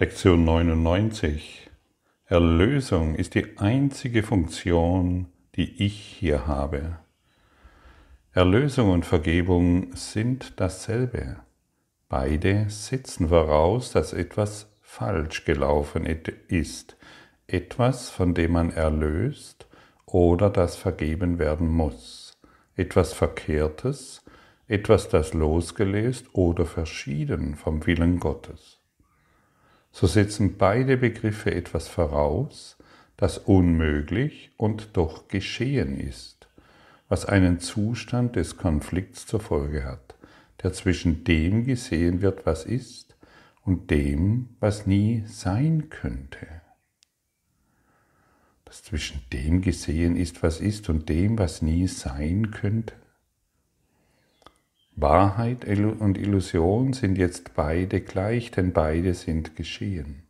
Lektion 99. Erlösung ist die einzige Funktion, die ich hier habe. Erlösung und Vergebung sind dasselbe. Beide setzen voraus, dass etwas falsch gelaufen ist, etwas, von dem man erlöst oder das vergeben werden muss, etwas Verkehrtes, etwas, das losgelöst oder verschieden vom Willen Gottes so setzen beide Begriffe etwas voraus, das unmöglich und doch geschehen ist, was einen Zustand des Konflikts zur Folge hat, der zwischen dem gesehen wird, was ist, und dem, was nie sein könnte. Das zwischen dem gesehen ist, was ist, und dem, was nie sein könnte. Wahrheit und Illusion sind jetzt beide gleich, denn beide sind geschehen.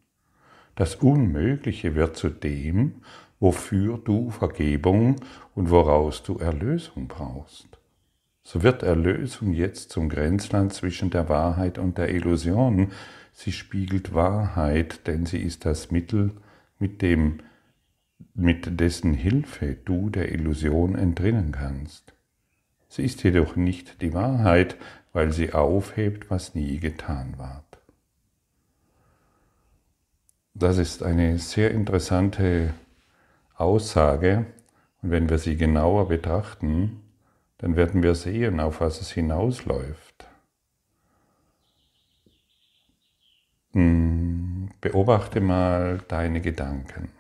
Das Unmögliche wird zu dem, wofür du Vergebung und woraus du Erlösung brauchst. So wird Erlösung jetzt zum Grenzland zwischen der Wahrheit und der Illusion. Sie spiegelt Wahrheit, denn sie ist das Mittel, mit dem, mit dessen Hilfe du der Illusion entrinnen kannst. Sie ist jedoch nicht die Wahrheit, weil sie aufhebt, was nie getan ward. Das ist eine sehr interessante Aussage und wenn wir sie genauer betrachten, dann werden wir sehen, auf was es hinausläuft. Hm, beobachte mal deine Gedanken.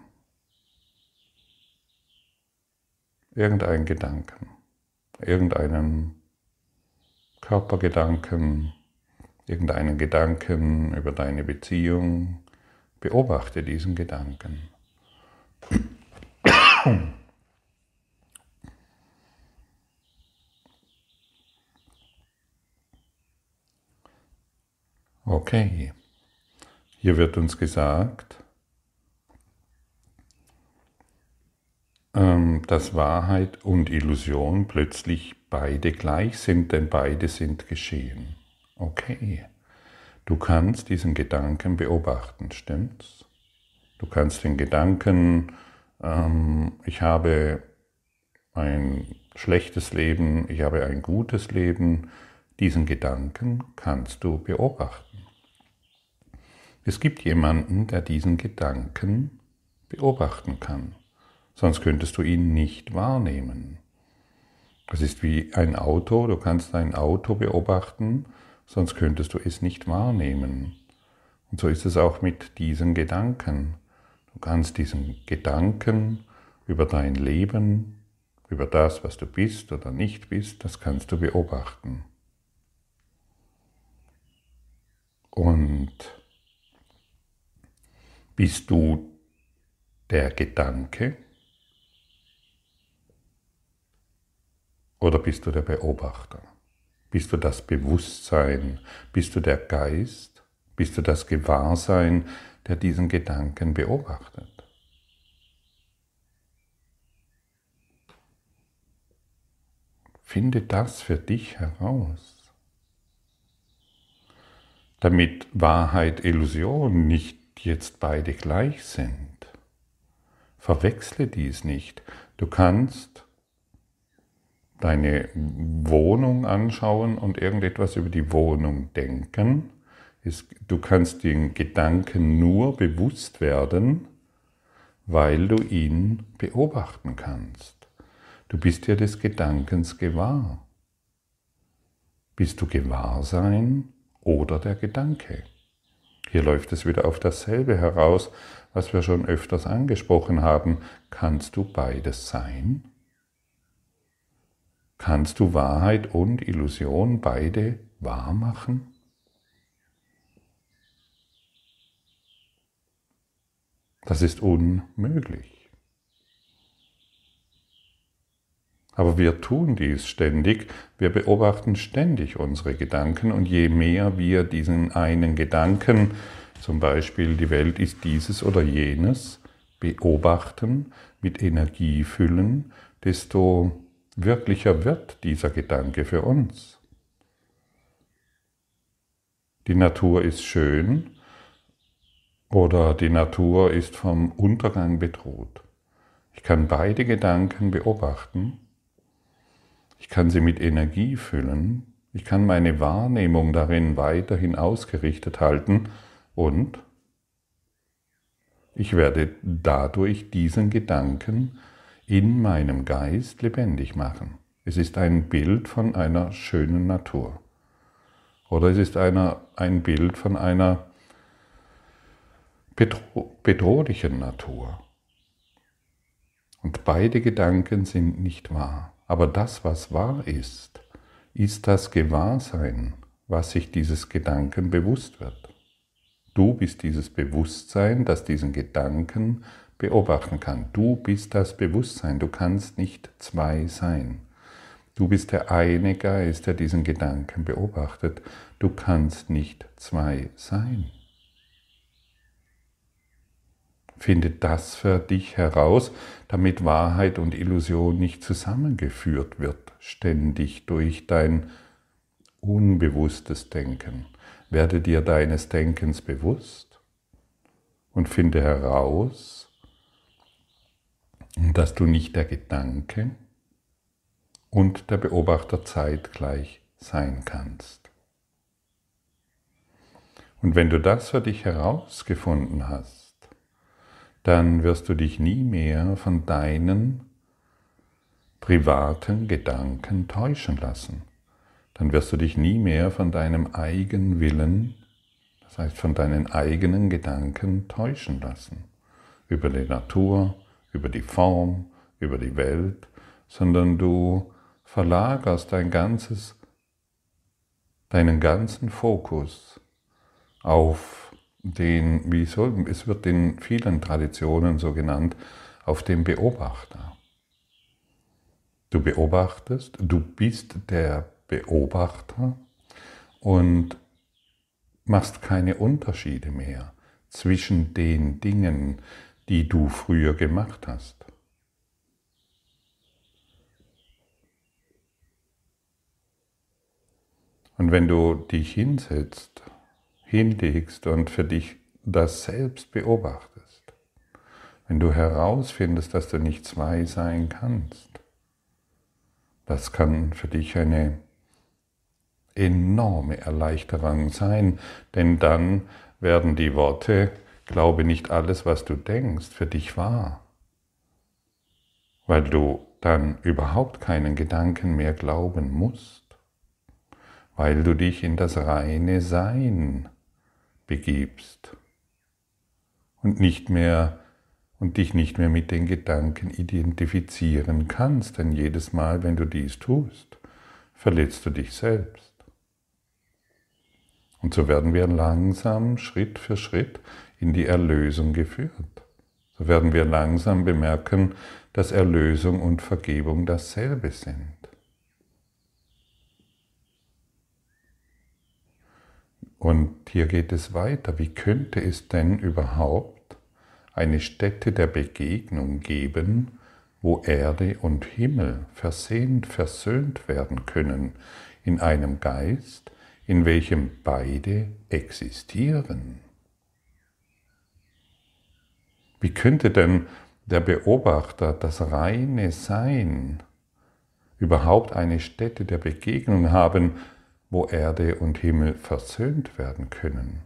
Irgendein Gedanken irgendeinen Körpergedanken, irgendeinen Gedanken über deine Beziehung. Beobachte diesen Gedanken. Okay, hier wird uns gesagt, Ähm, dass Wahrheit und Illusion plötzlich beide gleich sind, denn beide sind geschehen. Okay, du kannst diesen Gedanken beobachten, stimmt's? Du kannst den Gedanken, ähm, ich habe ein schlechtes Leben, ich habe ein gutes Leben, diesen Gedanken kannst du beobachten. Es gibt jemanden, der diesen Gedanken beobachten kann sonst könntest du ihn nicht wahrnehmen. Das ist wie ein Auto, du kannst ein Auto beobachten, sonst könntest du es nicht wahrnehmen. Und so ist es auch mit diesen Gedanken. Du kannst diesen Gedanken über dein Leben, über das, was du bist oder nicht bist, das kannst du beobachten. Und bist du der Gedanke, Oder bist du der Beobachter? Bist du das Bewusstsein? Bist du der Geist? Bist du das Gewahrsein, der diesen Gedanken beobachtet? Finde das für dich heraus. Damit Wahrheit, Illusion nicht jetzt beide gleich sind. Verwechsle dies nicht. Du kannst deine Wohnung anschauen und irgendetwas über die Wohnung denken. Du kannst den Gedanken nur bewusst werden, weil du ihn beobachten kannst. Du bist dir des Gedankens gewahr. Bist du Gewahrsein oder der Gedanke? Hier läuft es wieder auf dasselbe heraus, was wir schon öfters angesprochen haben. Kannst du beides sein? Kannst du Wahrheit und Illusion beide wahr machen? Das ist unmöglich. Aber wir tun dies ständig, wir beobachten ständig unsere Gedanken und je mehr wir diesen einen Gedanken, zum Beispiel die Welt ist dieses oder jenes, beobachten, mit Energie füllen, desto wirklicher wird dieser Gedanke für uns. Die Natur ist schön oder die Natur ist vom Untergang bedroht. Ich kann beide Gedanken beobachten. Ich kann sie mit Energie füllen. Ich kann meine Wahrnehmung darin weiterhin ausgerichtet halten und ich werde dadurch diesen Gedanken in meinem Geist lebendig machen. Es ist ein Bild von einer schönen Natur. Oder es ist einer, ein Bild von einer bedro bedrohlichen Natur. Und beide Gedanken sind nicht wahr. Aber das, was wahr ist, ist das Gewahrsein, was sich dieses Gedanken bewusst wird. Du bist dieses Bewusstsein, das diesen Gedanken beobachten kann. Du bist das Bewusstsein, du kannst nicht zwei sein. Du bist der eine Geist, der diesen Gedanken beobachtet. Du kannst nicht zwei sein. Finde das für dich heraus, damit Wahrheit und Illusion nicht zusammengeführt wird, ständig durch dein unbewusstes Denken. Werde dir deines Denkens bewusst und finde heraus, dass du nicht der Gedanke und der Beobachter zeitgleich sein kannst. Und wenn du das für dich herausgefunden hast, dann wirst du dich nie mehr von deinen privaten Gedanken täuschen lassen. Dann wirst du dich nie mehr von deinem eigenen Willen, das heißt von deinen eigenen Gedanken täuschen lassen. Über die Natur, über die Form, über die Welt, sondern du verlagerst dein ganzes, deinen ganzen Fokus auf den, wie soll, es wird in vielen Traditionen so genannt, auf den Beobachter. Du beobachtest, du bist der Beobachter und machst keine Unterschiede mehr zwischen den Dingen, die du früher gemacht hast. Und wenn du dich hinsetzt hinlegst und für dich das selbst beobachtest, wenn du herausfindest, dass du nicht zwei sein kannst, das kann für dich eine enorme Erleichterung sein, denn dann werden die Worte, glaube nicht alles, was du denkst, für dich wahr, weil du dann überhaupt keinen Gedanken mehr glauben musst, weil du dich in das reine Sein begibst. Und nicht mehr und dich nicht mehr mit den Gedanken identifizieren kannst, denn jedes Mal, wenn du dies tust, verletzt du dich selbst. Und so werden wir langsam, Schritt für Schritt in die Erlösung geführt. So werden wir langsam bemerken, dass Erlösung und Vergebung dasselbe sind. Und hier geht es weiter. Wie könnte es denn überhaupt eine Stätte der Begegnung geben, wo Erde und Himmel versehnt, versöhnt werden können in einem Geist, in welchem beide existieren? Wie könnte denn der Beobachter das reine Sein überhaupt eine Stätte der Begegnung haben, wo Erde und Himmel versöhnt werden können.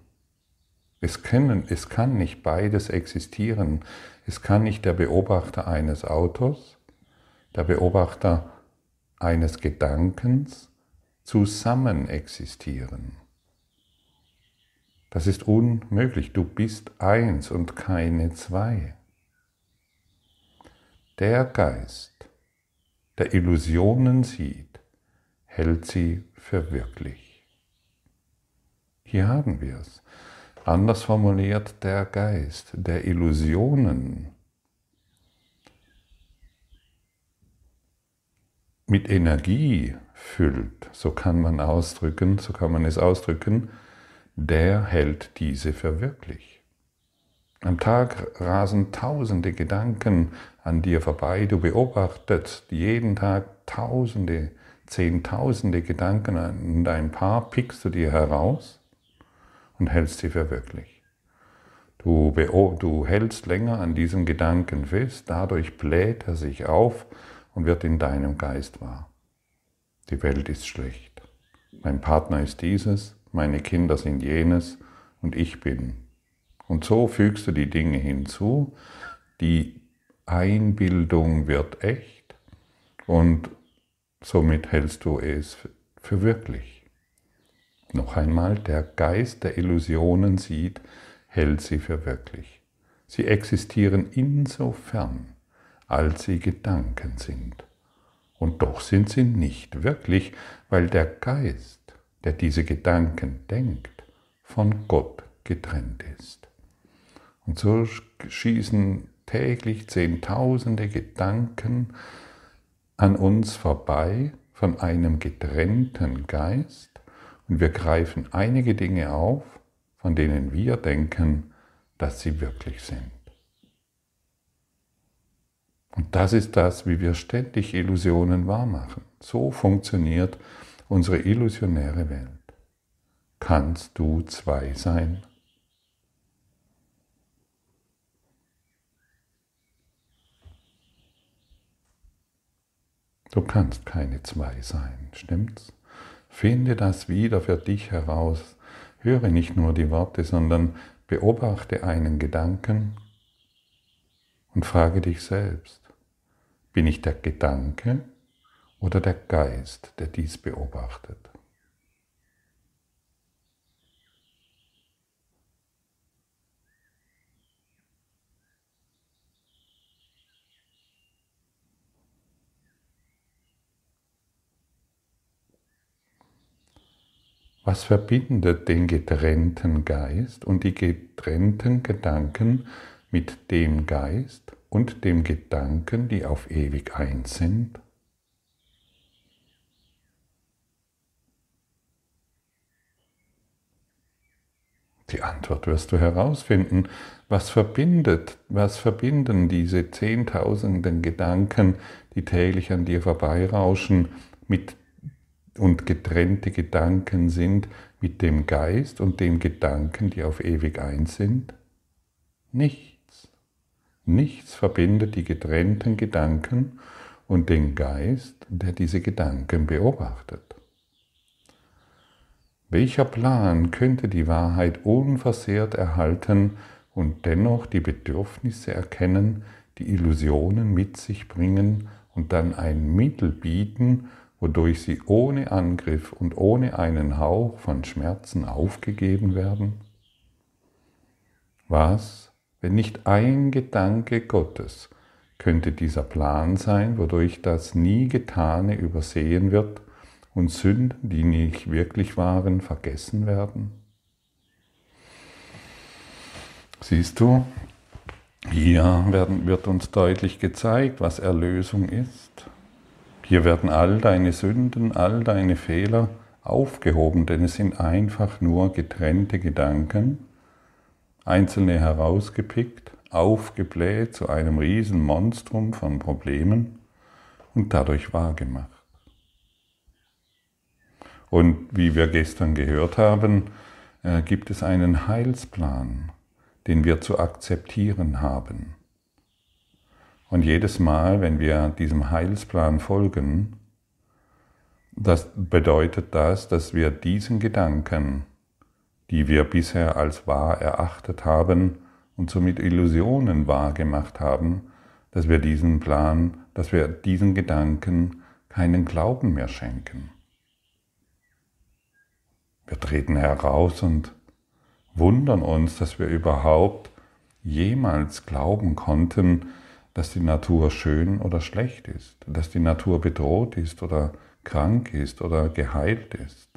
Es, können, es kann nicht beides existieren. Es kann nicht der Beobachter eines Autos, der Beobachter eines Gedankens zusammen existieren. Das ist unmöglich. Du bist eins und keine zwei. Der Geist, der Illusionen sieht, hält sie für wirklich. Hier haben wir es. Anders formuliert der Geist der Illusionen mit Energie füllt, so kann man ausdrücken, so kann man es ausdrücken, der hält diese für wirklich. Am Tag rasen tausende Gedanken an dir vorbei, du beobachtest jeden Tag tausende zehntausende Gedanken und ein paar pickst du dir heraus und hältst sie für wirklich. Du, du hältst länger an diesem Gedanken fest, dadurch bläht er sich auf und wird in deinem Geist wahr. Die Welt ist schlecht. Mein Partner ist dieses, meine Kinder sind jenes und ich bin. Und so fügst du die Dinge hinzu, die Einbildung wird echt und somit hältst du es für wirklich. Noch einmal, der Geist der Illusionen sieht, hält sie für wirklich. Sie existieren insofern, als sie Gedanken sind. Und doch sind sie nicht wirklich, weil der Geist, der diese Gedanken denkt, von Gott getrennt ist. Und so schießen täglich Zehntausende Gedanken an uns vorbei von einem getrennten Geist, und wir greifen einige Dinge auf, von denen wir denken, dass sie wirklich sind. Und das ist das, wie wir ständig Illusionen wahrmachen. So funktioniert unsere illusionäre Welt. Kannst du zwei sein? Du kannst keine zwei sein, stimmt's? Finde das wieder für dich heraus. Höre nicht nur die Worte, sondern beobachte einen Gedanken und frage dich selbst, bin ich der Gedanke oder der Geist, der dies beobachtet? Was verbindet den getrennten Geist und die getrennten Gedanken mit dem Geist und dem Gedanken, die auf ewig eins sind? Die Antwort wirst du herausfinden. Was verbindet, was verbinden diese zehntausenden Gedanken, die täglich an dir vorbeirauschen, mit und getrennte Gedanken sind mit dem Geist und dem Gedanken, die auf ewig eins sind? Nichts. Nichts verbindet die getrennten Gedanken und den Geist, der diese Gedanken beobachtet. Welcher Plan könnte die Wahrheit unversehrt erhalten und dennoch die Bedürfnisse erkennen, die Illusionen mit sich bringen und dann ein Mittel bieten, wodurch sie ohne Angriff und ohne einen Hauch von Schmerzen aufgegeben werden? Was, wenn nicht ein Gedanke Gottes könnte dieser Plan sein, wodurch das nie Getane übersehen wird und Sünden, die nicht wirklich waren, vergessen werden? Siehst du, hier werden, wird uns deutlich gezeigt, was Erlösung ist. Hier werden all deine Sünden, all deine Fehler aufgehoben, denn es sind einfach nur getrennte Gedanken, einzelne herausgepickt, aufgebläht zu einem riesen Monstrum von Problemen und dadurch wahrgemacht. Und wie wir gestern gehört haben, äh, gibt es einen Heilsplan, den wir zu akzeptieren haben. Und jedes Mal, wenn wir diesem Heilsplan folgen, das bedeutet das, dass wir diesen Gedanken, die wir bisher als wahr erachtet haben und somit Illusionen wahrgemacht haben, dass wir diesen Plan, dass wir diesen Gedanken keinen Glauben mehr schenken. Wir treten heraus und wundern uns, dass wir überhaupt jemals glauben konnten, dass die Natur schön oder schlecht ist, dass die Natur bedroht ist oder krank ist oder geheilt ist.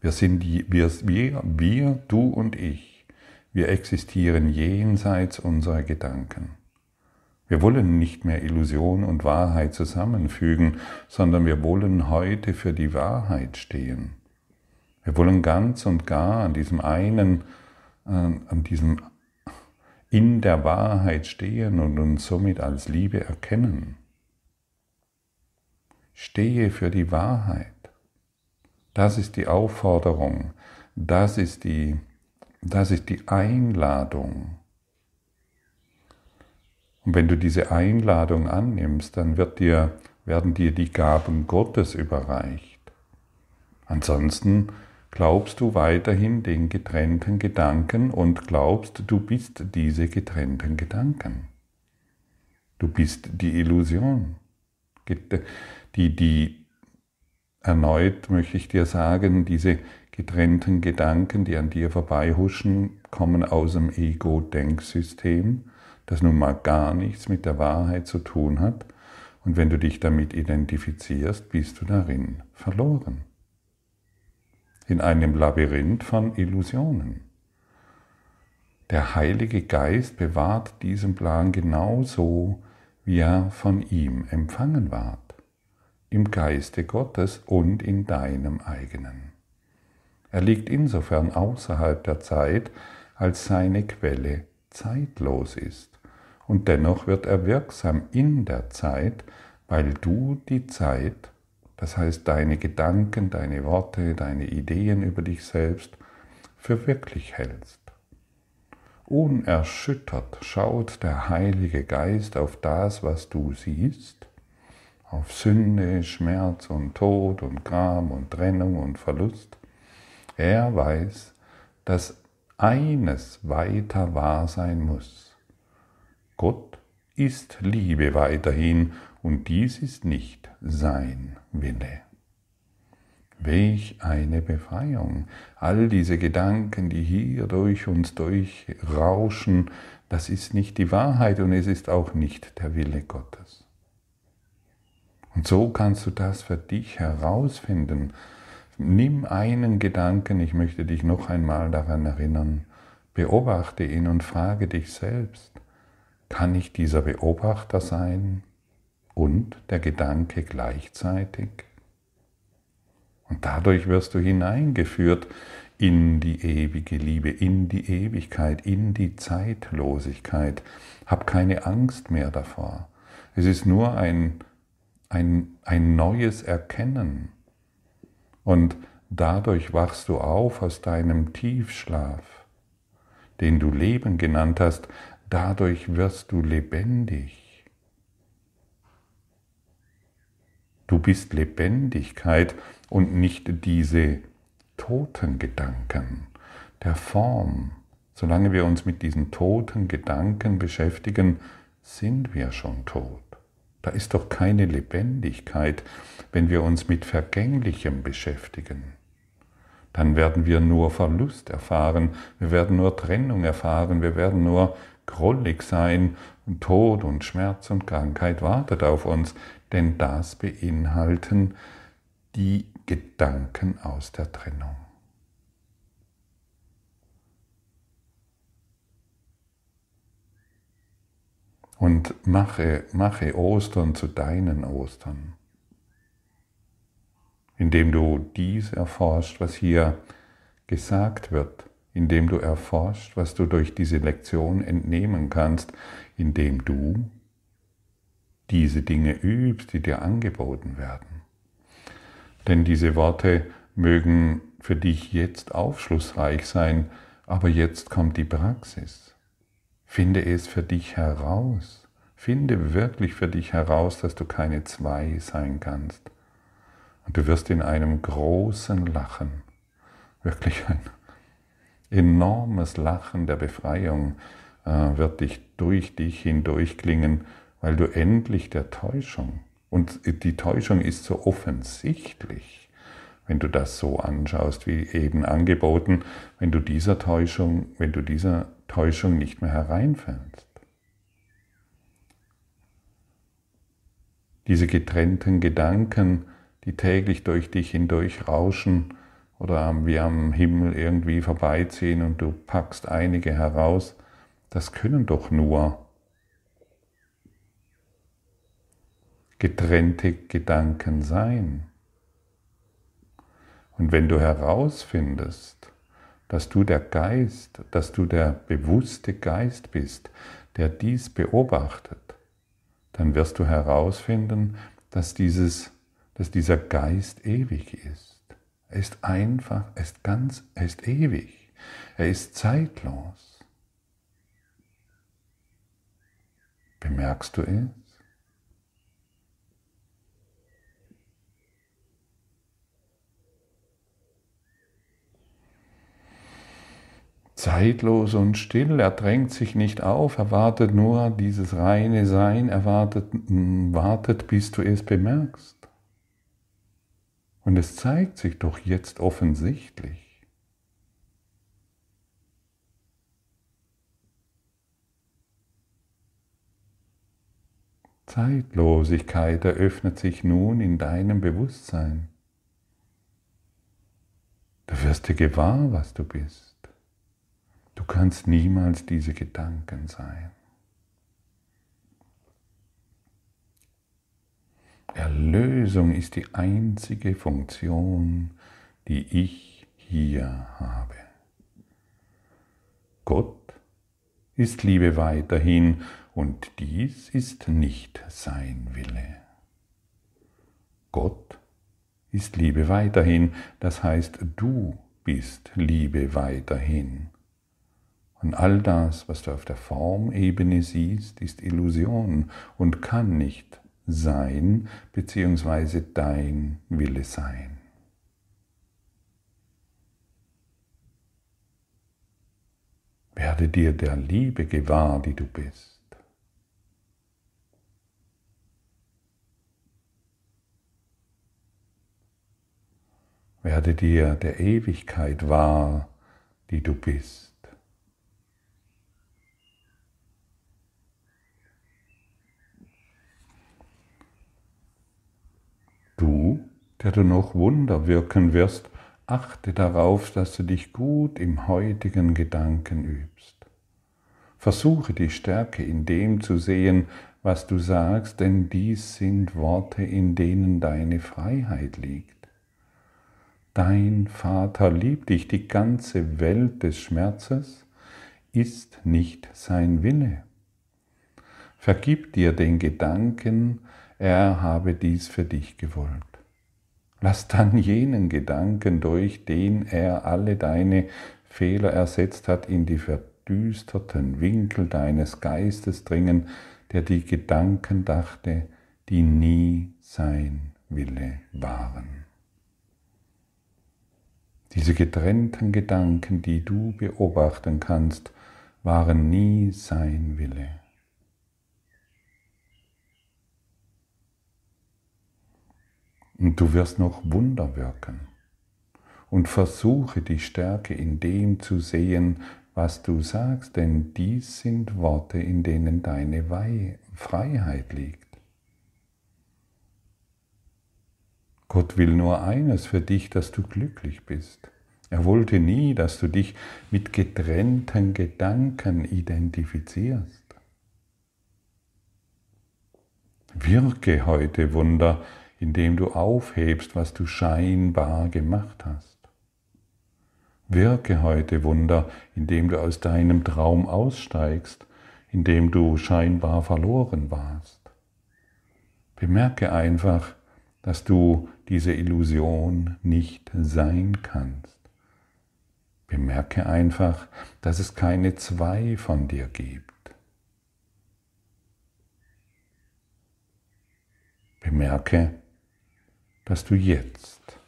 Wir sind wir, wir, wir, du und ich, wir existieren jenseits unserer Gedanken. Wir wollen nicht mehr Illusion und Wahrheit zusammenfügen, sondern wir wollen heute für die Wahrheit stehen. Wir wollen ganz und gar an diesem einen, an diesem in der Wahrheit stehen und uns somit als Liebe erkennen. Stehe für die Wahrheit. Das ist die Aufforderung, das ist die das ist die Einladung. Und wenn du diese Einladung annimmst, dann wird dir, werden dir die Gaben Gottes überreicht. Ansonsten glaubst du weiterhin den getrennten Gedanken und glaubst, du bist diese getrennten Gedanken. Du bist die Illusion. Die, die, erneut möchte ich dir sagen, diese getrennten Gedanken, die an dir vorbeihuschen, kommen aus dem Ego-Denksystem, das nun mal gar nichts mit der Wahrheit zu tun hat. Und wenn du dich damit identifizierst, bist du darin verloren in einem Labyrinth von Illusionen. Der Heilige Geist bewahrt diesen Plan genauso, wie er von ihm empfangen ward, im Geiste Gottes und in deinem eigenen. Er liegt insofern außerhalb der Zeit, als seine Quelle zeitlos ist, und dennoch wird er wirksam in der Zeit, weil du die Zeit das heißt, deine Gedanken, deine Worte, deine Ideen über dich selbst für wirklich hältst. Unerschüttert schaut der Heilige Geist auf das, was du siehst, auf Sünde, Schmerz und Tod und Gram und Trennung und Verlust. Er weiß, dass eines weiter wahr sein muss. Gott ist Liebe weiterhin und dies ist nicht sein Wille. Welch eine Befreiung. All diese Gedanken, die hier durch uns durchrauschen, das ist nicht die Wahrheit und es ist auch nicht der Wille Gottes. Und so kannst du das für dich herausfinden. Nimm einen Gedanken, ich möchte dich noch einmal daran erinnern, beobachte ihn und frage dich selbst, kann ich dieser Beobachter sein und der Gedanke gleichzeitig. Und dadurch wirst du hineingeführt in die ewige Liebe, in die Ewigkeit, in die Zeitlosigkeit. Hab keine Angst mehr davor. Es ist nur ein, ein, ein neues Erkennen. Und dadurch wachst du auf aus deinem Tiefschlaf, den du Leben genannt hast. Dadurch wirst du lebendig. Du bist Lebendigkeit und nicht diese toten Gedanken der Form. Solange wir uns mit diesen toten Gedanken beschäftigen, sind wir schon tot. Da ist doch keine Lebendigkeit, wenn wir uns mit Vergänglichem beschäftigen. Dann werden wir nur Verlust erfahren, wir werden nur Trennung erfahren, wir werden nur grollig sein und Tod und Schmerz und Krankheit wartet auf uns denn das beinhalten die Gedanken aus der Trennung. Und mache, mache Ostern zu deinen Ostern, indem du dies erforscht, was hier gesagt wird, indem du erforscht, was du durch diese Lektion entnehmen kannst, indem du diese Dinge übst, die dir angeboten werden. Denn diese Worte mögen für dich jetzt aufschlussreich sein, aber jetzt kommt die Praxis. Finde es für dich heraus. Finde wirklich für dich heraus, dass du keine zwei sein kannst. Und du wirst in einem großen Lachen, wirklich ein enormes Lachen der Befreiung, äh, wird dich durch dich hindurch klingen weil du endlich der Täuschung, und die Täuschung ist so offensichtlich, wenn du das so anschaust, wie eben angeboten, wenn du dieser Täuschung, wenn du dieser Täuschung nicht mehr hereinfällst. Diese getrennten Gedanken, die täglich durch dich hindurch rauschen oder wie am Himmel irgendwie vorbeiziehen und du packst einige heraus, das können doch nur getrennte Gedanken sein. Und wenn du herausfindest, dass du der Geist, dass du der bewusste Geist bist, der dies beobachtet, dann wirst du herausfinden, dass, dieses, dass dieser Geist ewig ist. Er ist einfach, er ist ganz, er ist ewig. Er ist zeitlos. Bemerkst du es? Zeitlos und still, er drängt sich nicht auf, er wartet nur dieses reine Sein, er wartet, wartet, bis du es bemerkst. Und es zeigt sich doch jetzt offensichtlich. Zeitlosigkeit eröffnet sich nun in deinem Bewusstsein. Du wirst dir gewahr, was du bist. Du kannst niemals diese Gedanken sein. Erlösung ist die einzige Funktion, die ich hier habe. Gott ist Liebe weiterhin und dies ist nicht sein Wille. Gott ist Liebe weiterhin, das heißt du bist Liebe weiterhin. Und all das, was du auf der Formebene siehst, ist Illusion und kann nicht sein bzw. dein Wille sein. Werde dir der Liebe gewahr, die du bist. Werde dir der Ewigkeit wahr, die du bist. Du, der du noch Wunder wirken wirst, achte darauf, dass du dich gut im heutigen Gedanken übst. Versuche die Stärke in dem zu sehen, was du sagst, denn dies sind Worte, in denen deine Freiheit liegt. Dein Vater liebt dich, die ganze Welt des Schmerzes ist nicht sein Wille. Vergib dir den Gedanken, er habe dies für dich gewollt. Lass dann jenen Gedanken, durch den er alle deine Fehler ersetzt hat, in die verdüsterten Winkel deines Geistes dringen, der die Gedanken dachte, die nie sein Wille waren. Diese getrennten Gedanken, die du beobachten kannst, waren nie sein Wille. Und du wirst noch Wunder wirken. Und versuche die Stärke in dem zu sehen, was du sagst, denn dies sind Worte, in denen deine Freiheit liegt. Gott will nur eines für dich, dass du glücklich bist. Er wollte nie, dass du dich mit getrennten Gedanken identifizierst. Wirke heute Wunder, indem du aufhebst, was du scheinbar gemacht hast. Wirke heute Wunder, indem du aus deinem Traum aussteigst, indem du scheinbar verloren warst. Bemerke einfach, dass du diese Illusion nicht sein kannst. Bemerke einfach, dass es keine zwei von dir gibt. Bemerke, dass du jetzt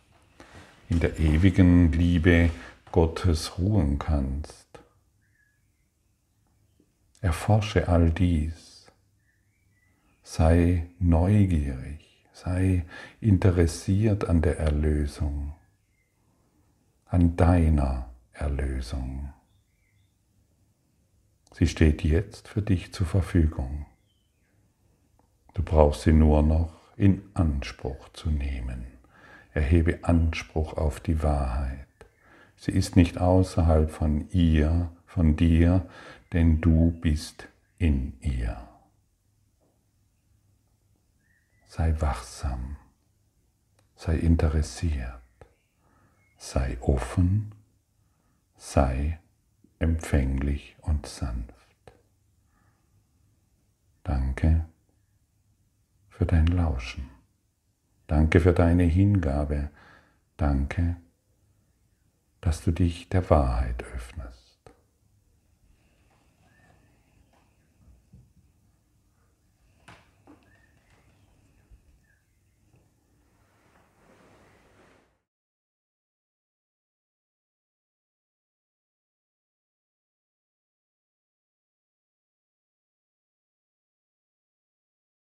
in der ewigen Liebe Gottes ruhen kannst. Erforsche all dies. Sei neugierig, sei interessiert an der Erlösung, an deiner Erlösung. Sie steht jetzt für dich zur Verfügung. Du brauchst sie nur noch in Anspruch zu nehmen. Erhebe Anspruch auf die Wahrheit. Sie ist nicht außerhalb von ihr, von dir, denn du bist in ihr. Sei wachsam, sei interessiert, sei offen, sei empfänglich und sanft. Danke für dein Lauschen. Danke für deine Hingabe. Danke, dass du dich der Wahrheit öffnest.